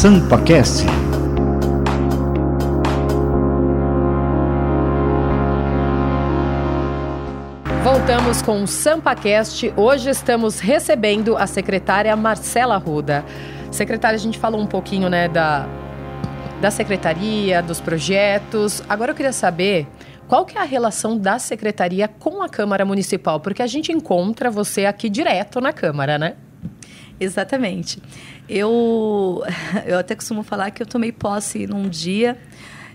SampaCast. Voltamos com o SampaCast. Hoje estamos recebendo a secretária Marcela Ruda. Secretária, a gente falou um pouquinho né, da, da secretaria, dos projetos. Agora eu queria saber qual que é a relação da secretaria com a Câmara Municipal, porque a gente encontra você aqui direto na Câmara, né? Exatamente. Eu, eu até costumo falar que eu tomei posse num dia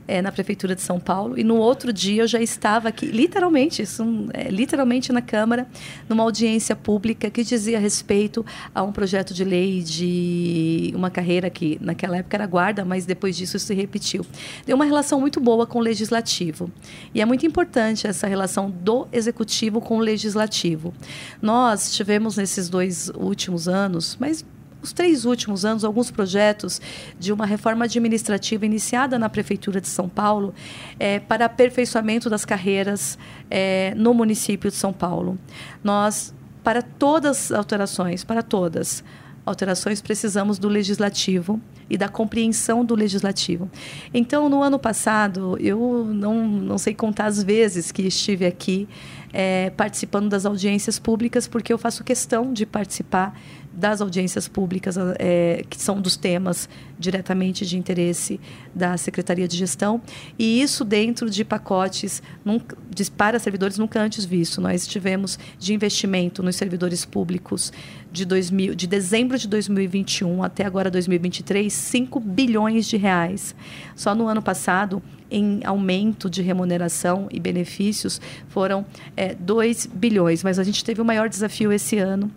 é, na prefeitura de São Paulo e no outro dia eu já estava aqui, literalmente, isso, é, literalmente na Câmara, numa audiência pública que dizia respeito a um projeto de lei de uma carreira que naquela época era guarda, mas depois disso se repetiu. Deu uma relação muito boa com o legislativo e é muito importante essa relação do executivo com o legislativo. Nós tivemos nesses dois últimos anos, mas os três últimos anos, alguns projetos de uma reforma administrativa iniciada na Prefeitura de São Paulo é, para aperfeiçoamento das carreiras é, no município de São Paulo. Nós, para todas as alterações, para todas, alterações precisamos do legislativo e da compreensão do legislativo. Então, no ano passado, eu não, não sei contar as vezes que estive aqui é, participando das audiências públicas, porque eu faço questão de participar das audiências públicas, é, que são dos temas diretamente de interesse da Secretaria de Gestão, e isso dentro de pacotes nunca, de, para servidores nunca antes visto. Nós tivemos de investimento nos servidores públicos de, 2000, de dezembro de 2021 até agora 2023, 5 bilhões de reais. Só no ano passado, em aumento de remuneração e benefícios, foram é, 2 bilhões. Mas a gente teve o maior desafio esse ano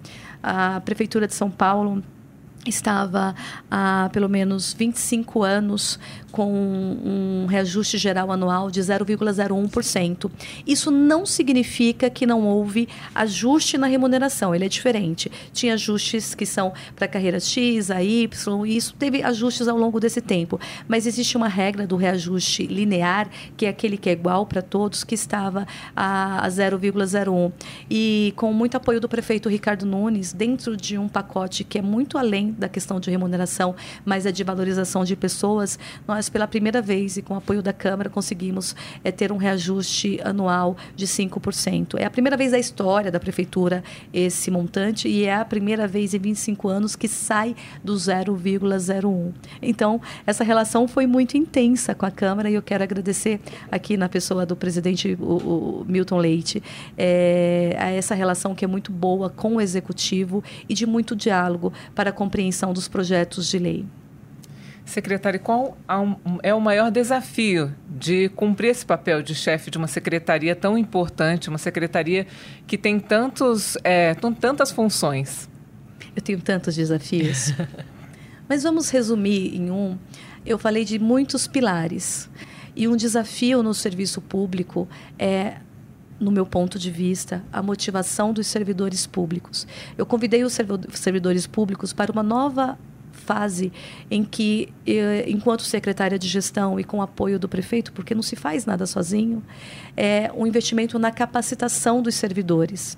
a Prefeitura de São Paulo estava há pelo menos 25 anos com um reajuste geral anual de 0,01%. Isso não significa que não houve ajuste na remuneração, ele é diferente. Tinha ajustes que são para carreira X, a Y, e isso teve ajustes ao longo desse tempo. Mas existe uma regra do reajuste linear, que é aquele que é igual para todos, que estava a, a 0,01. E com muito apoio do prefeito Ricardo Nunes, dentro de um pacote que é muito além da questão de remuneração, mas é de valorização de pessoas, nós, pela primeira vez e com o apoio da Câmara, conseguimos é, ter um reajuste anual de 5%. É a primeira vez da história da Prefeitura esse montante e é a primeira vez em 25 anos que sai do 0,01. Então, essa relação foi muito intensa com a Câmara e eu quero agradecer aqui na pessoa do presidente o, o Milton Leite é, a essa relação que é muito boa com o Executivo e de muito diálogo para a compreensão dos projetos de lei. Secretário, qual é o maior desafio de cumprir esse papel de chefe de uma secretaria tão importante, uma secretaria que tem tantos, é, tantas funções? Eu tenho tantos desafios. Mas vamos resumir em um. Eu falei de muitos pilares. E um desafio no serviço público é no meu ponto de vista, a motivação dos servidores públicos. Eu convidei os servidores públicos para uma nova fase em que, eh, enquanto secretária de gestão e com apoio do prefeito, porque não se faz nada sozinho, é um investimento na capacitação dos servidores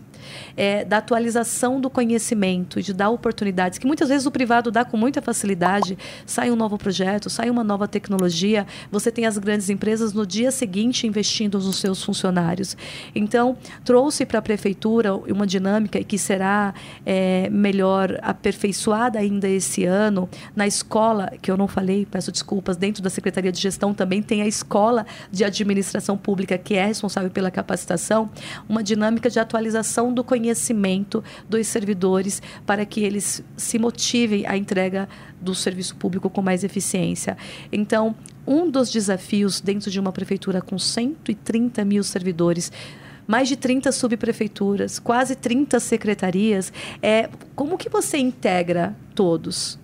é, da atualização do conhecimento de dar oportunidades, que muitas vezes o privado dá com muita facilidade. Sai um novo projeto, sai uma nova tecnologia, você tem as grandes empresas no dia seguinte investindo nos seus funcionários. Então, trouxe para a prefeitura uma dinâmica que será é, melhor aperfeiçoada ainda esse ano. Na escola, que eu não falei, peço desculpas, dentro da Secretaria de Gestão também tem a Escola de Administração Pública, que é responsável pela capacitação, uma dinâmica de atualização do conhecimento dos servidores para que eles se motivem à entrega do serviço público com mais eficiência. Então, um dos desafios dentro de uma prefeitura com 130 mil servidores mais de 30 subprefeituras, quase 30 secretarias, é como que você integra todos?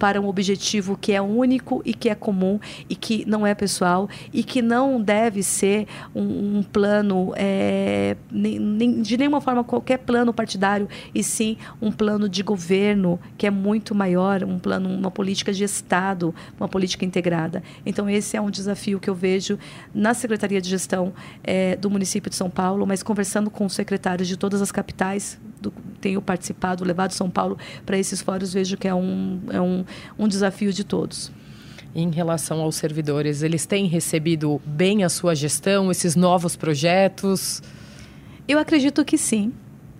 Para um objetivo que é único e que é comum e que não é pessoal e que não deve ser um, um plano é, nem, de nenhuma forma qualquer plano partidário e sim um plano de governo que é muito maior, um plano, uma política de Estado, uma política integrada. Então esse é um desafio que eu vejo na Secretaria de Gestão é, do município de São Paulo, mas conversando com os secretários de todas as capitais do, tenho participado, levado São Paulo para esses fóruns, vejo que é um, é um, um desafio de todos. Em relação aos servidores, eles têm recebido bem a sua gestão, esses novos projetos? Eu acredito que sim.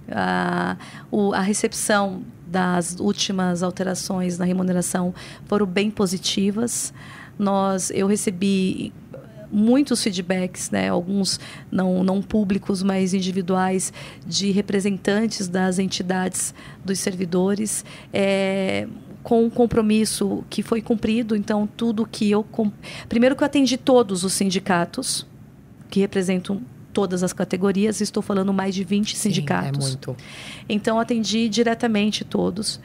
A, o, a recepção das últimas alterações na remuneração foram bem positivas. Nós, eu recebi muitos feedbacks, né, alguns não, não públicos, mas individuais, de representantes das entidades dos servidores. É, com um compromisso que foi cumprido, então tudo que eu primeiro que eu atendi todos os sindicatos que representam todas as categorias, estou falando mais de 20 Sim, sindicatos. É muito. Então, atendi diretamente todos.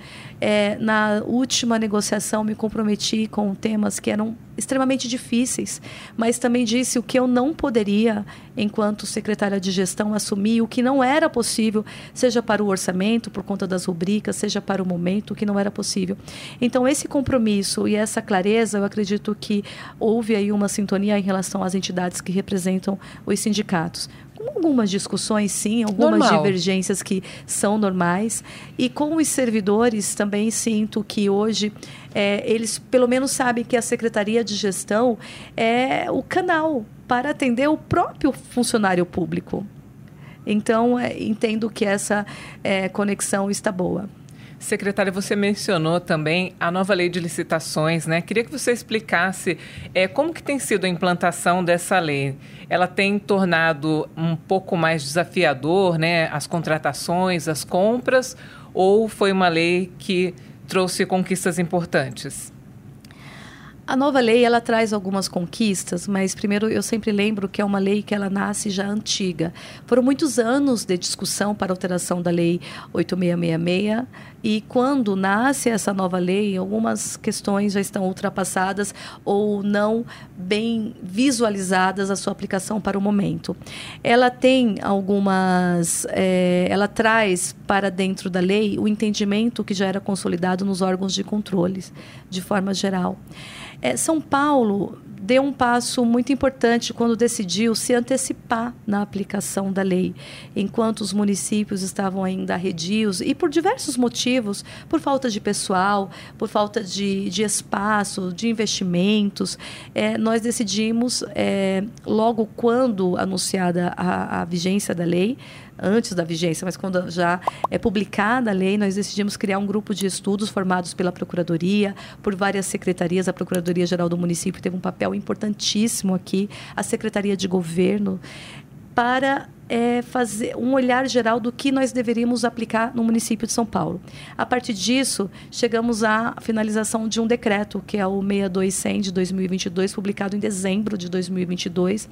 É, na última negociação, me comprometi com temas que eram extremamente difíceis, mas também disse o que eu não poderia, enquanto secretária de gestão, assumir, o que não era possível, seja para o orçamento, por conta das rubricas, seja para o momento, o que não era possível. Então, esse compromisso e essa clareza, eu acredito que houve aí uma sintonia em relação às entidades que representam os sindicatos algumas discussões, sim, algumas Normal. divergências que são normais. E com os servidores também sinto que hoje é, eles pelo menos sabem que a Secretaria de Gestão é o canal para atender o próprio funcionário público. Então, é, entendo que essa é, conexão está boa. Secretária, você mencionou também a nova lei de licitações, né? Queria que você explicasse é, como que tem sido a implantação dessa lei. Ela tem tornado um pouco mais desafiador, né, as contratações, as compras, ou foi uma lei que trouxe conquistas importantes? A nova lei ela traz algumas conquistas, mas primeiro eu sempre lembro que é uma lei que ela nasce já antiga. Foram muitos anos de discussão para alteração da lei 8666 e quando nasce essa nova lei, algumas questões já estão ultrapassadas ou não bem visualizadas a sua aplicação para o momento. Ela tem algumas, é, ela traz para dentro da lei o entendimento que já era consolidado nos órgãos de controle, de forma geral. É, São Paulo deu um passo muito importante quando decidiu se antecipar na aplicação da lei, enquanto os municípios estavam ainda arredios e por diversos motivos, por falta de pessoal, por falta de, de espaço, de investimentos, é, nós decidimos, é, logo quando anunciada a, a vigência da lei, antes da vigência, mas quando já é publicada a lei, nós decidimos criar um grupo de estudos formados pela Procuradoria, por várias secretarias. A Procuradoria-Geral do município teve um papel importantíssimo aqui, a Secretaria de Governo, para é, fazer um olhar geral do que nós deveríamos aplicar no município de São Paulo. A partir disso, chegamos à finalização de um decreto, que é o 62100 de 2022, publicado em dezembro de 2022,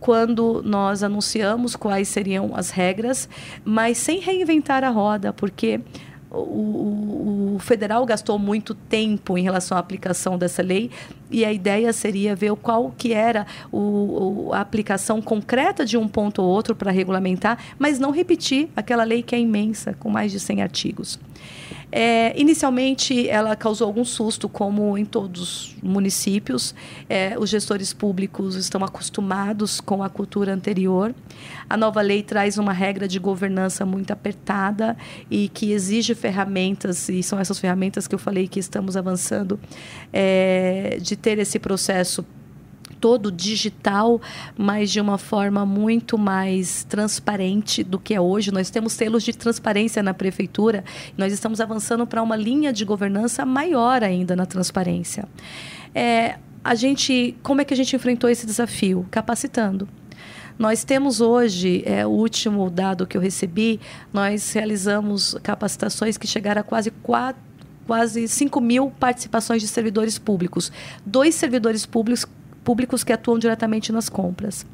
quando nós anunciamos quais seriam as regras, mas sem reinventar a roda, porque o, o, federal gastou muito tempo em relação à aplicação dessa lei e a ideia seria ver qual que era o, a aplicação concreta de um ponto ou outro para regulamentar, mas não repetir aquela lei que é imensa, com mais de 100 artigos. É, inicialmente, ela causou algum susto, como em todos os municípios. É, os gestores públicos estão acostumados com a cultura anterior. A nova lei traz uma regra de governança muito apertada e que exige ferramentas, e são essas ferramentas que eu falei que estamos avançando, é, de ter esse processo todo digital, mas de uma forma muito mais transparente do que é hoje. Nós temos selos de transparência na prefeitura, nós estamos avançando para uma linha de governança maior ainda na transparência. É, a gente, como é que a gente enfrentou esse desafio? Capacitando. Nós temos hoje, é, o último dado que eu recebi, nós realizamos capacitações que chegaram a quase quatro quase 5 mil participações de servidores públicos. Dois servidores públicos públicos que atuam diretamente nas compras.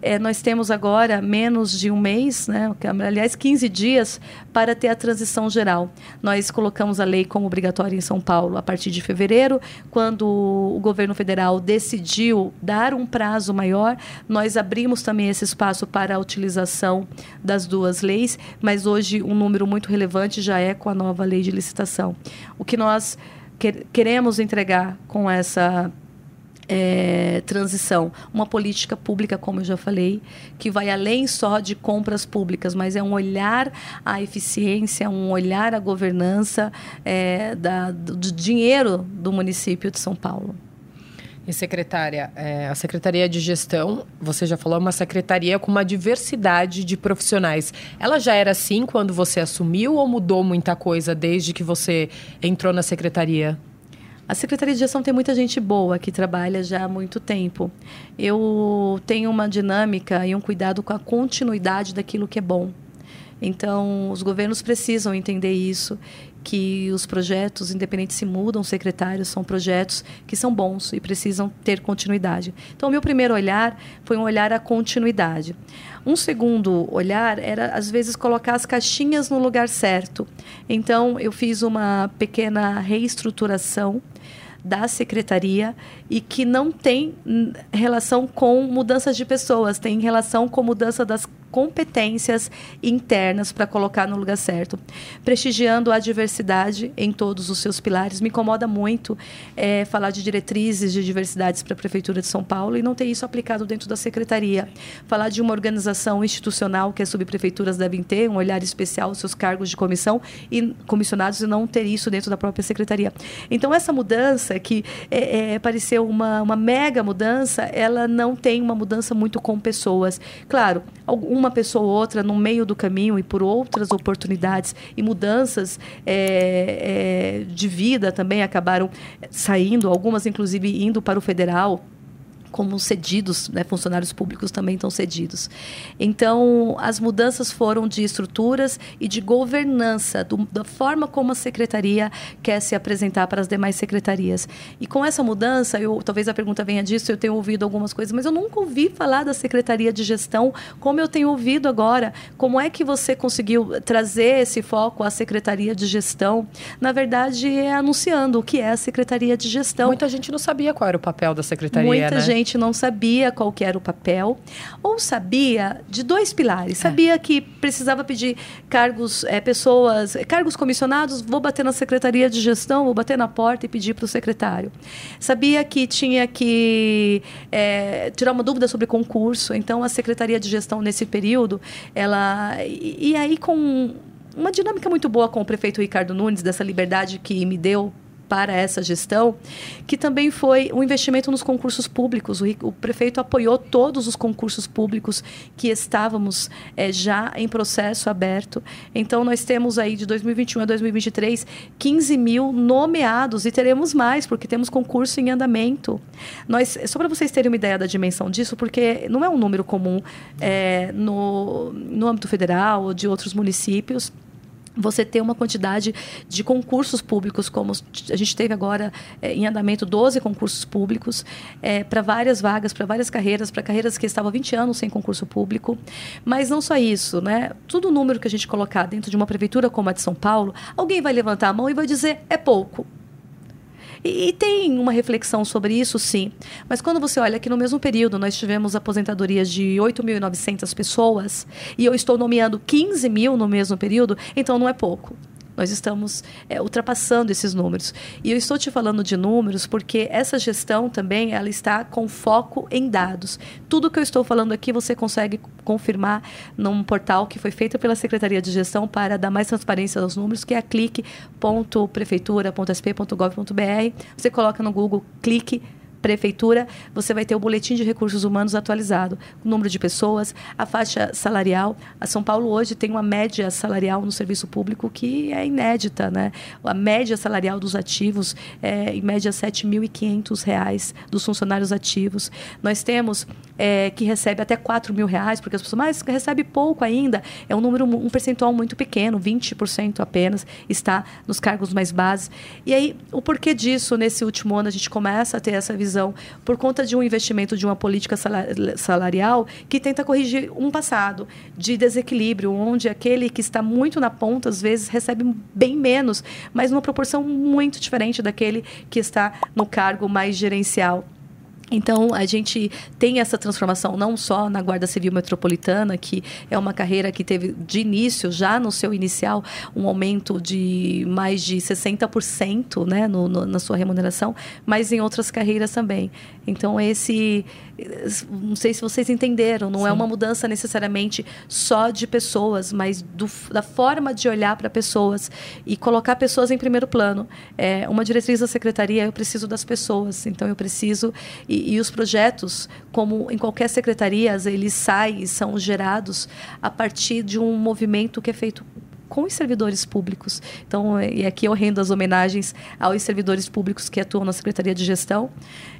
É, nós temos agora menos de um mês, né, aliás, 15 dias, para ter a transição geral. Nós colocamos a lei como obrigatória em São Paulo a partir de fevereiro. Quando o governo federal decidiu dar um prazo maior, nós abrimos também esse espaço para a utilização das duas leis, mas hoje um número muito relevante já é com a nova lei de licitação. O que nós queremos entregar com essa é, transição, uma política pública, como eu já falei, que vai além só de compras públicas, mas é um olhar à eficiência, um olhar à governança é, da, do dinheiro do município de São Paulo. E secretária, é, a Secretaria de Gestão, você já falou, é uma secretaria com uma diversidade de profissionais. Ela já era assim quando você assumiu ou mudou muita coisa desde que você entrou na secretaria? A Secretaria de Gestão tem muita gente boa que trabalha já há muito tempo. Eu tenho uma dinâmica e um cuidado com a continuidade daquilo que é bom. Então, os governos precisam entender isso, que os projetos, independente se mudam secretários, são projetos que são bons e precisam ter continuidade. Então, o meu primeiro olhar foi um olhar à continuidade. Um segundo olhar era, às vezes, colocar as caixinhas no lugar certo. Então, eu fiz uma pequena reestruturação da secretaria e que não tem relação com mudanças de pessoas, tem relação com mudança das competências internas para colocar no lugar certo, prestigiando a diversidade em todos os seus pilares. Me incomoda muito é, falar de diretrizes de diversidades para a Prefeitura de São Paulo e não ter isso aplicado dentro da Secretaria. Falar de uma organização institucional que as subprefeituras devem ter, um olhar especial aos seus cargos de comissão e comissionados e não ter isso dentro da própria Secretaria. Então, essa mudança, que é, é, pareceu uma, uma mega mudança, ela não tem uma mudança muito com pessoas. Claro, uma pessoa ou outra no meio do caminho e por outras oportunidades e mudanças é, é, de vida também acabaram saindo, algumas inclusive indo para o federal como cedidos, né, funcionários públicos também estão cedidos. Então, as mudanças foram de estruturas e de governança, do, da forma como a secretaria quer se apresentar para as demais secretarias. E com essa mudança, eu, talvez a pergunta venha disso, eu tenho ouvido algumas coisas, mas eu nunca ouvi falar da Secretaria de Gestão como eu tenho ouvido agora. Como é que você conseguiu trazer esse foco à Secretaria de Gestão? Na verdade, é anunciando o que é a Secretaria de Gestão. Muita gente não sabia qual era o papel da Secretaria, Muita né? gente não sabia qual que era o papel, ou sabia de dois pilares. É. Sabia é. que precisava pedir cargos, é, pessoas, cargos comissionados, vou bater na Secretaria de Gestão, vou bater na porta e pedir para o secretário. Sabia que tinha que é, tirar uma dúvida sobre concurso, então a Secretaria de Gestão nesse período, ela... E, e aí com uma dinâmica muito boa com o prefeito Ricardo Nunes, dessa liberdade que me deu para essa gestão, que também foi um investimento nos concursos públicos. O, o prefeito apoiou todos os concursos públicos que estávamos é, já em processo aberto. Então, nós temos aí de 2021 a 2023 15 mil nomeados e teremos mais, porque temos concurso em andamento. Nós, só para vocês terem uma ideia da dimensão disso, porque não é um número comum é, no, no âmbito federal ou de outros municípios você ter uma quantidade de concursos públicos, como a gente teve agora é, em andamento 12 concursos públicos, é, para várias vagas, para várias carreiras, para carreiras que estavam há 20 anos sem concurso público. Mas não só isso, né? Todo número que a gente colocar dentro de uma prefeitura como a de São Paulo, alguém vai levantar a mão e vai dizer é pouco. E, e, tem uma reflexão sobre isso, sim. Mas quando você olha que no mesmo período nós tivemos aposentadorias de 8.900 pessoas e eu estou nomeando 15 mil no mesmo período, então não é pouco. Nós estamos é, ultrapassando esses números. E eu estou te falando de números porque essa gestão também ela está com foco em dados. Tudo que eu estou falando aqui você consegue confirmar num portal que foi feito pela Secretaria de Gestão para dar mais transparência aos números, que é clique.prefeitura.sp.gov.br. Você coloca no Google clique prefeitura, você vai ter o boletim de recursos humanos atualizado, o número de pessoas, a faixa salarial. A São Paulo hoje tem uma média salarial no serviço público que é inédita, né? A média salarial dos ativos é em média R$ 7.500 dos funcionários ativos. Nós temos é, que recebe até 4 mil reais, porque as pessoas, mas recebe pouco ainda. É um número, um percentual muito pequeno, 20% apenas, está nos cargos mais bases. E aí, o porquê disso, nesse último ano, a gente começa a ter essa visão por conta de um investimento de uma política salarial que tenta corrigir um passado de desequilíbrio, onde aquele que está muito na ponta, às vezes, recebe bem menos, mas numa proporção muito diferente daquele que está no cargo mais gerencial. Então, a gente tem essa transformação não só na Guarda Civil Metropolitana, que é uma carreira que teve de início, já no seu inicial, um aumento de mais de 60% né, no, no, na sua remuneração, mas em outras carreiras também. Então, esse. Não sei se vocês entenderam, não é Sim. é uma mudança necessariamente só de pessoas, mas do, da forma de olhar para pessoas e colocar pessoas em primeiro plano. É, uma diretriz da secretaria, eu preciso das pessoas, então eu preciso. E, e os projetos, como em qualquer secretaria, eles saem e são gerados a partir de um movimento que é feito com os servidores públicos. Então, e aqui eu rendo as homenagens aos servidores públicos que atuam na Secretaria de Gestão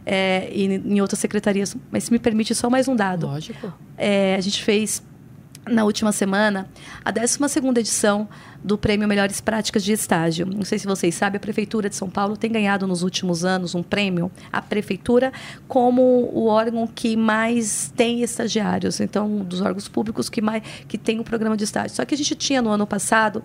é, e em outras secretarias. Mas se me permite só mais um dado. Lógico. É, a gente fez na última semana a 12 edição do Prêmio Melhores Práticas de Estágio. Não sei se vocês sabem, a Prefeitura de São Paulo tem ganhado nos últimos anos um prêmio, a Prefeitura, como o órgão que mais tem estagiários, então, um dos órgãos públicos que mais que tem o um programa de estágio. Só que a gente tinha no ano passado,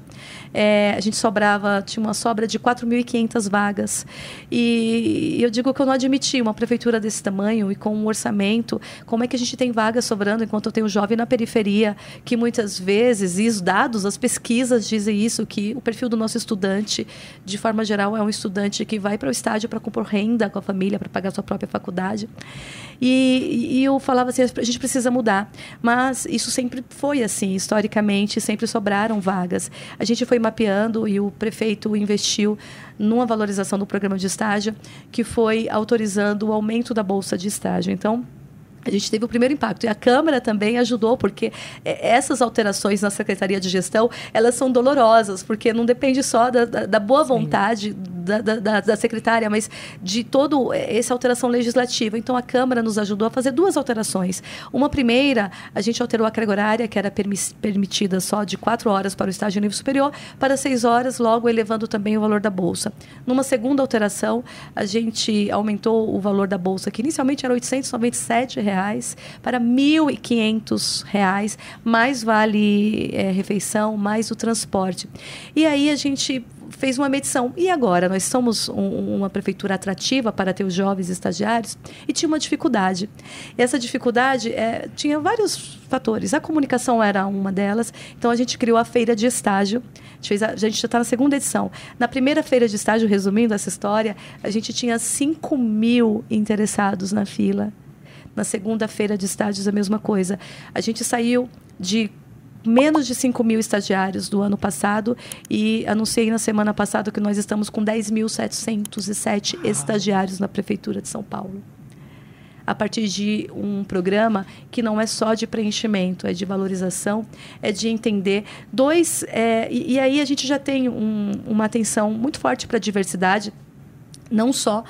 é, a gente sobrava, tinha uma sobra de 4.500 vagas. E eu digo que eu não admiti uma prefeitura desse tamanho e com um orçamento, como é que a gente tem vagas sobrando enquanto eu tenho um jovem na periferia, que muitas vezes, e os dados, as pesquisas dizem isso, que o perfil do nosso estudante, de forma geral, é um estudante que vai para o estádio para compor renda com a família, para pagar sua própria faculdade. E, e, eu falava assim, a gente precisa mudar. Mas isso sempre foi assim, historicamente, sempre sobraram vagas. A gente foi mapeando e o prefeito investiu numa valorização do programa de estágio, que foi autorizando o aumento da bolsa de estágio. Então, a gente teve o primeiro impacto. E a Câmara também ajudou, porque é, essas alterações na Secretaria de Gestão, elas são dolorosas, porque não depende só da, da, da boa vontade da, da, da, secretária, mas de toda essa alteração legislativa. Então, a Câmara nos ajudou a fazer duas alterações. Uma primeira, a gente alterou a carga horária, que era permitida só de quatro horas para o estágio nível superior, para seis horas, logo elevando também o valor da Bolsa. Numa segunda alteração, a gente aumentou o valor da Bolsa, que inicialmente era R$ 897, reais, para 1.500 reais, mais vale é, refeição, mais o transporte. E aí a gente fez uma medição. E agora? Nós somos um, uma prefeitura atrativa para ter os jovens estagiários e tinha uma dificuldade. E essa dificuldade é, tinha vários fatores. A comunicação era uma delas. Então, a gente criou a feira de estágio. A, gente já está na segunda edição. Na primeira feira de estágio, resumindo essa história, a gente tinha 5 mil interessados na fila. Na segunda feira de estágios, a mesma coisa. A gente saiu de menos de 5 mil estagiários do ano passado e anunciei na semana passada que nós estamos com 10.707 estagiários na Prefeitura de São Paulo. A partir de um programa que não é só de preenchimento, é de valorização, é de entender. Dois, é, e, e, aí a gente já tem um, uma atenção muito forte para a diversidade, não só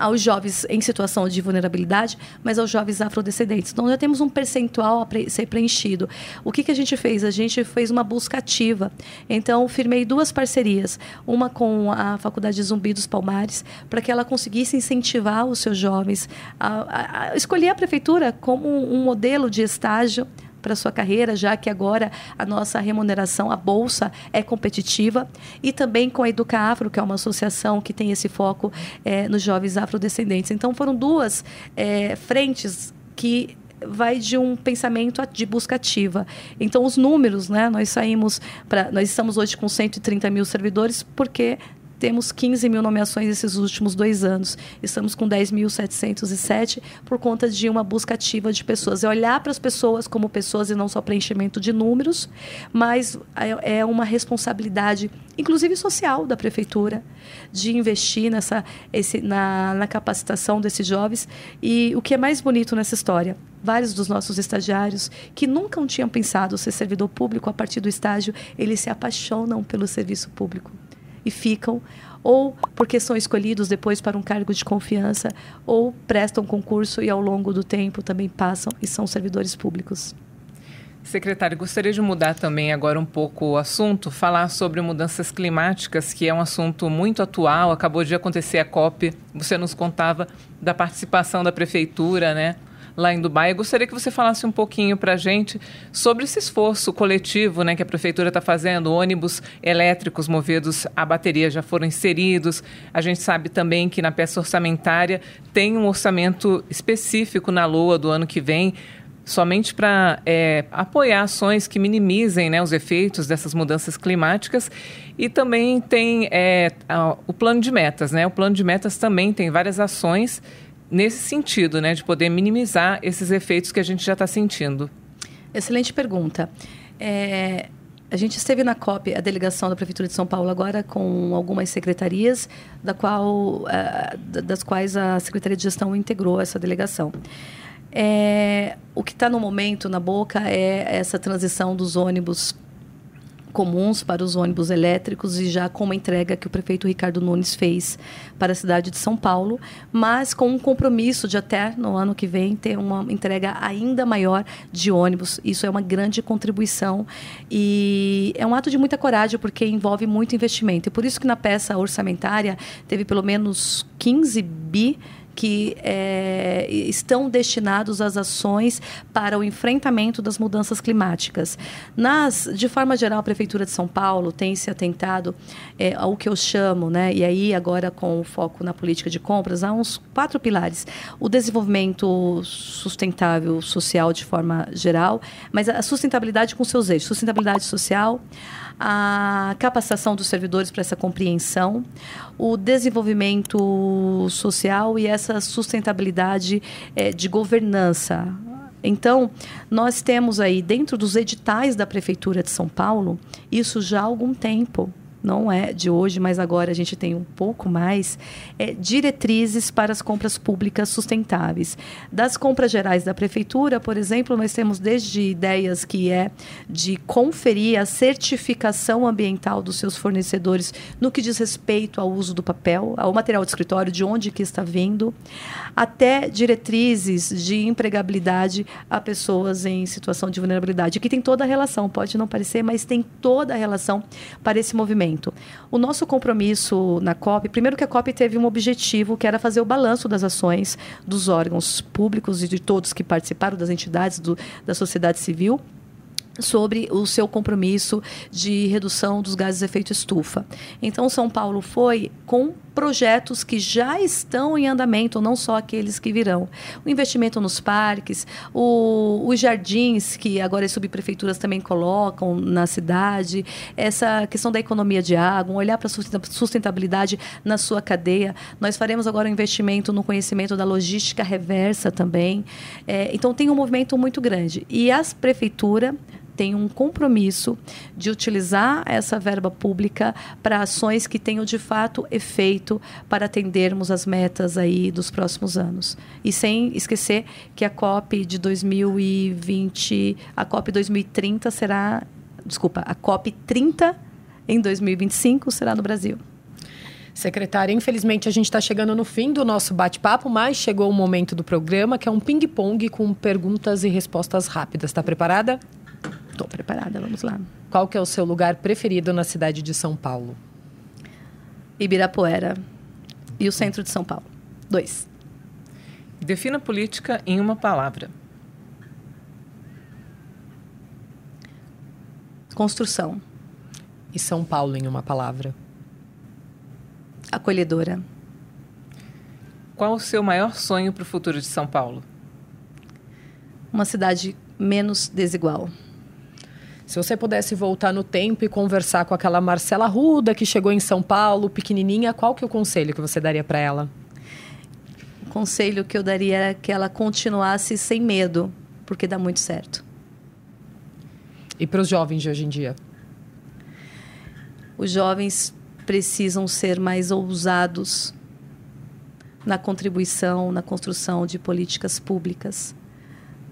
aos jovens em situação de vulnerabilidade, mas aos jovens afrodescendentes. Então, já temos um percentual a ser preenchido. O que, que a gente fez? A gente fez uma busca ativa. Então, firmei duas parcerias. Uma com a Faculdade Zumbi dos Palmares, para que ela conseguisse incentivar os seus jovens a, a, a escolher a prefeitura como um modelo de estágio para sua carreira, já que agora a nossa remuneração, a bolsa, é competitiva, e também com a Educa Afro, que é uma associação que tem esse foco é, nos jovens afrodescendentes. Então, foram duas é, frentes que vai de um pensamento de busca ativa. Então, os números, né? Nós saímos para. Nós estamos hoje com 130 mil servidores, porque temos 15 mil nomeações esses últimos dois anos. Estamos com 10.707 por conta de uma busca ativa de pessoas. É olhar para as pessoas como pessoas e não só preenchimento de números, mas é, é uma responsabilidade, inclusive social, da prefeitura, de investir nessa, esse, na, na capacitação desses jovens. E o que é mais bonito nessa história? vários dos nossos estagiários que nunca tinham pensado ser servidor público a partir do estágio, eles se apaixonam pelo serviço público e ficam, ou porque são escolhidos depois para um cargo de confiança, ou prestam concurso e ao longo do tempo também passam e são servidores públicos. Secretário, gostaria de mudar também agora um pouco o assunto, falar sobre mudanças climáticas, que é um assunto muito atual. Acabou de acontecer a COP, você nos contava da participação da prefeitura, né? Lá em Dubai. Eu gostaria que você falasse um pouquinho para a gente sobre esse esforço coletivo né, que a prefeitura está fazendo. Ônibus elétricos movidos a bateria já foram inseridos. A gente sabe também que na peça orçamentária tem um orçamento específico na LOA do ano que vem somente para é, apoiar ações que minimizem né, os efeitos dessas mudanças climáticas. E também tem é, o plano de metas. Né? O plano de metas também tem várias ações nesse sentido, né, de poder minimizar esses efeitos que a gente já está sentindo. Excelente pergunta. É, a gente esteve na COP, a delegação da Prefeitura de São Paulo, agora com algumas secretarias, da qual, uh, das quais a Secretaria de Gestão integrou essa delegação. É, o que está no momento na boca é essa transição dos ônibus comuns para os ônibus elétricos e já com uma entrega que o prefeito Ricardo Nunes fez para a cidade de São Paulo, mas com um compromisso de até no ano que vem ter uma entrega ainda maior de ônibus. Isso é uma grande contribuição e é um ato de muita coragem porque envolve muito investimento. E por isso que na peça orçamentária teve pelo menos 15 bi que é, estão destinados às ações para o enfrentamento das mudanças climáticas. Nas, de forma geral, a Prefeitura de São Paulo tem se atentado é, ao que eu chamo, né, e aí agora com o foco na política de compras, há uns quatro pilares. O desenvolvimento sustentável social de forma geral, mas a sustentabilidade com seus eixos. Sustentabilidade social, a capacitação dos servidores para essa compreensão, o desenvolvimento social e essa sustentabilidade é, de governança. Então, nós temos aí, dentro dos editais da Prefeitura de São Paulo, isso já há algum tempo não é de hoje, mas agora a gente tem um pouco mais, é, diretrizes para as compras públicas sustentáveis. Das compras gerais da prefeitura, por exemplo, nós temos desde ideias que é de conferir a certificação ambiental dos seus fornecedores no que diz respeito ao uso do papel, ao material de escritório, de onde que está vindo, até diretrizes de empregabilidade a pessoas em situação de vulnerabilidade, que tem toda a relação, pode não parecer, mas tem toda a relação para esse movimento O nosso compromisso na COP, primeiro que a COP teve um objetivo que era fazer o balanço das ações dos órgãos públicos e de todos que participaram, das entidades do, da sociedade civil, sobre o seu compromisso de redução dos gases de efeito estufa. Então, São Paulo foi com projetos que já estão em andamento, não só aqueles que virão. O investimento nos parques, o, os jardins, que agora as subprefeituras também colocam na cidade, essa questão da economia de água, olhar para a sustentabilidade na sua cadeia. Nós faremos agora um investimento no conhecimento da logística reversa também. É, então, tem um movimento muito grande. E as prefeituras tem um compromisso de utilizar essa verba pública para ações que tenham de fato efeito para atendermos as metas aí dos próximos anos. E sem esquecer que a COP de 2020, a COP 2030 será, desculpa, a COP 30 em 2025 será no Brasil. Secretária, infelizmente a gente está chegando no fim do nosso bate-papo, mas chegou o momento do programa, que é um ping-pong com perguntas e respostas rápidas. Está preparada? Estou preparada, vamos lá. Qual que é o seu lugar preferido na cidade de São Paulo? Ibirapuera e o centro de São Paulo. Dois. Defina política em uma palavra. Construção. E São Paulo em uma palavra. Acolhedora. Qual o seu maior sonho para o futuro de São Paulo? Uma cidade menos desigual. Se você pudesse voltar no tempo e conversar com aquela Marcela Ruda que chegou em São Paulo, pequenininha, qual que é o conselho que você daria para ela? O conselho que eu daria era que ela continuasse sem medo, porque dá muito certo. E para os jovens de hoje em dia? Os jovens precisam ser mais ousados na contribuição, na construção de políticas públicas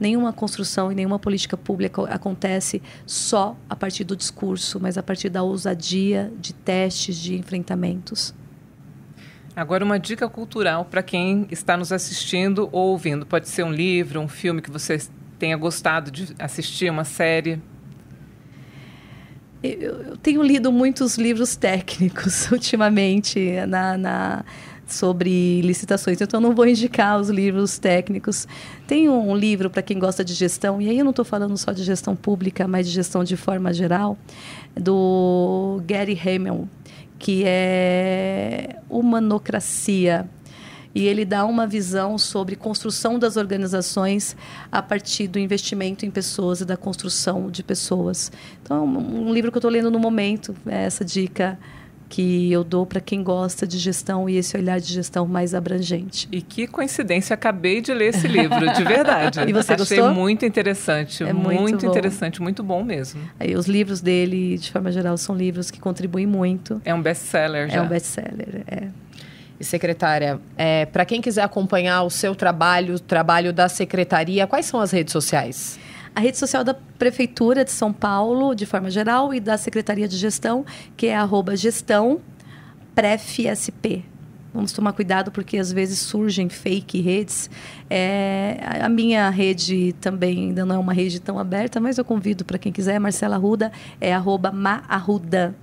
nenhuma construção e nenhuma política pública acontece só a partir do discurso, mas a partir da ousadia de testes, de enfrentamentos. Agora, uma dica cultural para quem está nos assistindo ou ouvindo. Pode ser um livro, um filme que você tenha gostado de assistir, uma série. Eu, tenho lido muitos livros técnicos ultimamente na, na sobre licitações. Então, não vou indicar os livros técnicos. Tem um livro para quem gosta de gestão, e aí eu não estou falando só de gestão pública, mas de gestão de forma geral, do Gary Hamel, que é Humanocracia. E ele dá uma visão sobre construção das organizações a partir do investimento em pessoas e da construção de pessoas. Então, um livro que eu estou lendo no momento, é essa dica que eu dou para quem gosta de gestão e esse olhar de gestão mais abrangente. E que coincidência, acabei de ler esse livro, de verdade. e você Achei gostou? muito interessante, É muito, muito interessante, muito bom mesmo. Aí, os livros dele, de forma geral, são livros que contribuem muito. É um best-seller já. É um best-seller, é. E secretária, é, para quem quiser acompanhar o seu trabalho, o trabalho da secretaria, quais são as redes sociais? A rede social da Prefeitura de São Paulo, de forma geral, e da Secretaria de Gestão, que é arroba gestão prefsp. Vamos tomar cuidado porque às vezes surgem fake redes. É, a- minha rede também ainda não é uma rede tão aberta, mas eu convido para quem quiser. Marcela Arruda é arroba maarruda.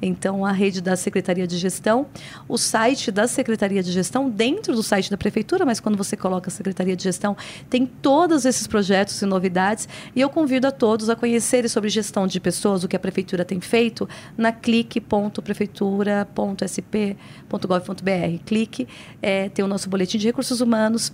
Então, a rede da Secretaria de Gestão, o site da Secretaria de Gestão, dentro do site da Prefeitura, mas quando você coloca Secretaria de Gestão, tem todos esses projetos e novidades. E eu convido a todos a conhecerem sobre gestão de pessoas, o que a Prefeitura tem feito, na clique.prefeitura.sp.gov.br. Clique, é, tem o nosso boletim de recursos humanos,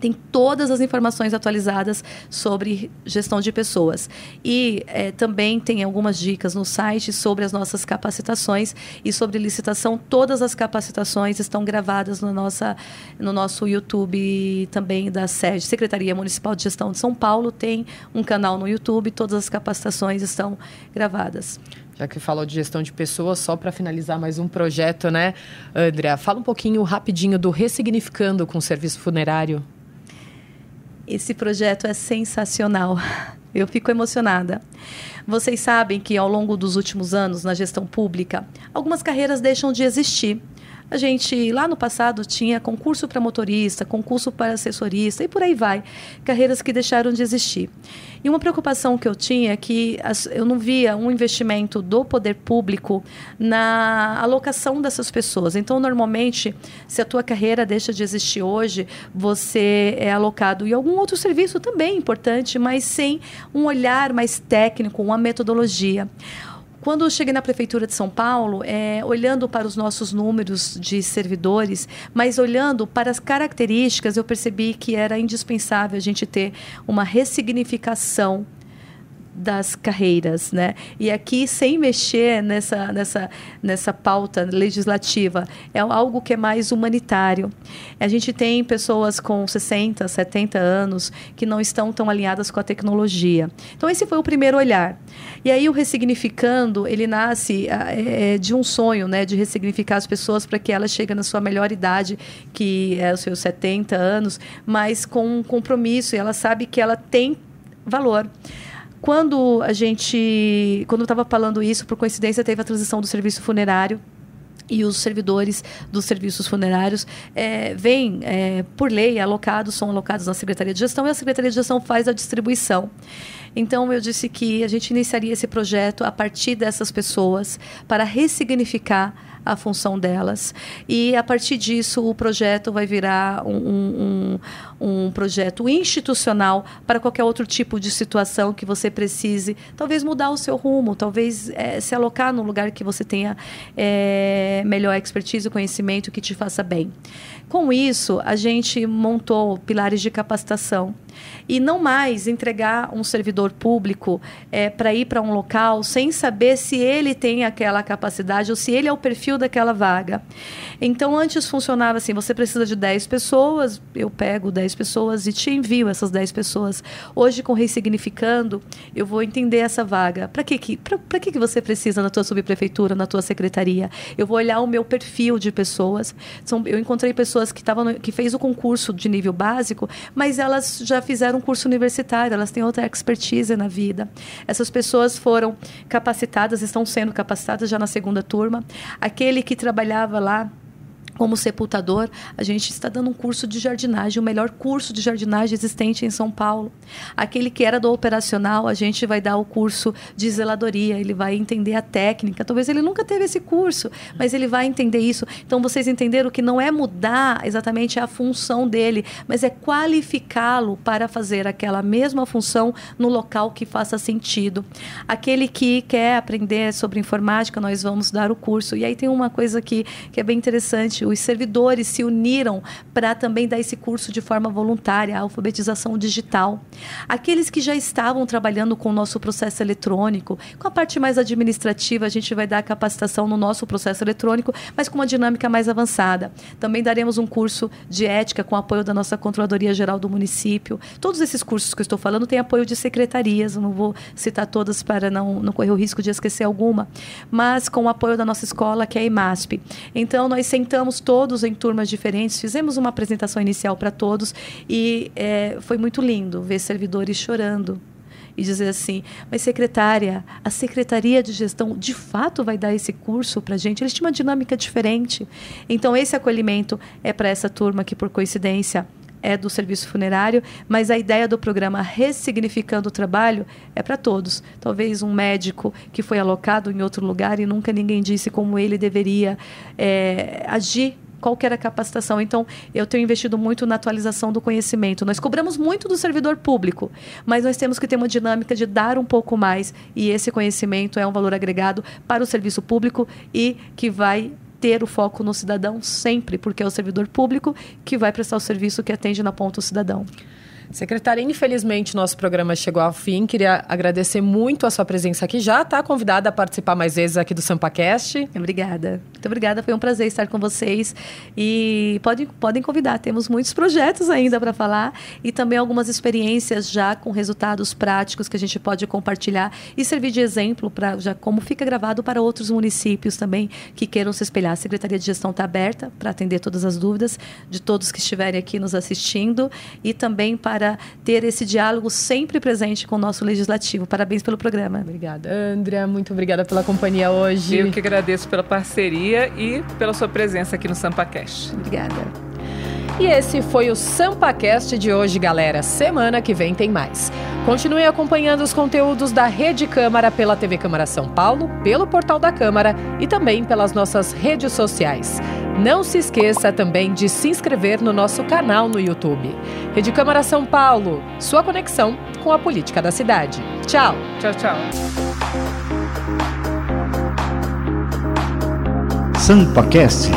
tem todas as informações atualizadas sobre gestão de pessoas. E eh, também tem algumas dicas no site sobre as nossas capacitações e sobre licitação. Todas as capacitações estão gravadas no, nossa, no nosso YouTube também da sede. Secretaria Municipal de Gestão de São Paulo tem um canal no YouTube, todas as capacitações estão gravadas. Já que falou de gestão de pessoas, só para finalizar mais um projeto, né, Andrea? Fala um pouquinho rapidinho do Ressignificando com o Serviço Funerário. Esse projeto é sensacional. Eu fico emocionada. Vocês sabem que ao longo dos últimos anos na gestão pública, algumas carreiras deixam de existir. A gente, lá no passado, tinha concurso para motorista, concurso para assessorista e por aí vai. Carreiras que deixaram de existir. E uma preocupação que eu tinha é que eu não via um investimento do poder público na alocação dessas pessoas. Então, normalmente, se a tua carreira deixa de existir hoje, você é alocado em algum outro serviço também importante, mas sem um olhar mais técnico, uma metodologia. Quando eu cheguei na Prefeitura de São Paulo, é, olhando para os nossos números de servidores, mas olhando para as características, eu percebi que era indispensável a gente ter uma ressignificação das carreiras, né? E aqui sem mexer nessa nessa nessa pauta legislativa, é algo que é mais humanitário. A gente tem pessoas com 60, 70 anos que não estão tão alinhadas com a tecnologia. Então esse foi o primeiro olhar. E aí o ressignificando, ele nasce ah, é, de um sonho, né, de ressignificar as pessoas para que elas cheguem na sua melhor idade, que é os seus 70 anos, mas com um compromisso, e ela sabe que ela tem valor. Quando a gente, quando estava falando isso, por coincidência teve a transição do serviço funerário e os servidores dos serviços funerários é, vêm, é, por lei, alocados, são alocados na Secretaria de Gestão e a Secretaria de Gestão faz a distribuição. Então, eu disse que a gente iniciaria esse projeto a partir dessas pessoas para ressignificar a função delas. E, a partir disso, o projeto vai virar um, um, um, projeto institucional para qualquer outro tipo de situação que você precise, talvez mudar o seu rumo, talvez é, se alocar no lugar que você tenha é, melhor expertise conhecimento que te faça bem. Com isso, a gente montou pilares de capacitação e não mais entregar um servidor público é, para ir para um local sem saber se ele tem aquela capacidade ou se ele é o perfil daquela vaga. Então, antes funcionava assim: você precisa de 10 pessoas, eu pego 10 pessoas e te envio essas 10 pessoas. Hoje, com Ressignificando, eu vou entender essa vaga. Para que, que, pra, que, que você precisa na tua subprefeitura, na tua secretaria? Eu vou olhar o meu perfil de pessoas. São, eu encontrei pessoas que, tavam que fez o concurso de nível básico, mas elas já fizeram um curso universitário, elas têm outra expertise na vida. Essas pessoas foram capacitadas, estão sendo capacitadas já na segunda turma. Aquele que trabalhava lá como sepultador, a gente está dando um curso de jardinagem, o melhor curso de jardinagem existente em São Paulo. Aquele que era do operacional, a gente vai dar o curso de zeladoria, ele vai entender a técnica. Talvez ele nunca teve esse curso, mas ele vai entender isso. Então vocês entenderam que não é mudar exatamente a função dele, mas é qualificá-lo para fazer aquela mesma função no local que faça sentido. Aquele que quer aprender sobre informática, nós vamos dar o curso. E aí tem uma coisa que, que é bem interessante os servidores se uniram para também dar esse curso de forma voluntária, a alfabetização digital. Aqueles que já estavam trabalhando com o nosso processo eletrônico, com a parte mais administrativa, a gente vai dar capacitação no nosso processo eletrônico, mas com uma dinâmica mais avançada. Também daremos um curso de ética com apoio da nossa Controladoria Geral do município. Todos esses cursos que eu estou falando têm apoio de secretarias, eu não vou citar todas para não, não correr o risco de esquecer alguma, mas com o apoio da nossa escola, que é a IMASP. Então, nós sentamos todos em turmas diferentes, fizemos uma apresentação inicial para todos e é, foi muito lindo ver servidores chorando e dizer assim: mas secretária, a secretaria de gestão de fato vai dar esse curso para gente? Eles tinham uma dinâmica diferente. Então, esse acolhimento é para essa turma que, por coincidência, é do serviço funerário, mas a ideia do programa Ressignificando o Trabalho é para todos. Talvez um médico que foi alocado em outro lugar e nunca ninguém disse como ele deveria é, agir qual que era a capacitação. Então, eu tenho investido muito na atualização do conhecimento. Nós cobramos muito do servidor público, mas nós temos que ter uma dinâmica de dar um pouco mais, e esse conhecimento é um valor agregado para o serviço público e que vai ter o foco no cidadão sempre, porque é o servidor público que vai prestar o serviço que atende na ponta o cidadão. Secretária, infelizmente nosso programa chegou ao fim. Queria agradecer muito a sua presença aqui. Já está convidada a participar mais vezes aqui do SampaCast. Obrigada. Muito obrigada. Foi um prazer estar com vocês. E podem, podem convidar. Temos muitos projetos ainda para falar e também algumas experiências já com resultados práticos que a gente pode compartilhar e servir de exemplo para já como fica gravado para outros municípios também que queiram se espelhar. A Secretaria de Gestão está aberta para atender todas as dúvidas de todos que estiverem aqui nos assistindo e também para para ter esse diálogo sempre presente com o nosso legislativo. Parabéns pelo programa. Obrigada, Andrea. Muito obrigada pela companhia hoje. Eu que agradeço pela parceria e pela sua presença aqui no SampaCast. Obrigada. E esse foi o SampaCast de hoje, galera. Semana que vem tem mais. Continue acompanhando os conteúdos da Rede Câmara pela TV Câmara São Paulo, pelo portal da Câmara e também pelas nossas redes sociais. Não se esqueça também de se inscrever no nosso canal no YouTube. Rede Câmara São Paulo, sua conexão com a política da cidade. Tchau. Tchau, tchau. SampaCast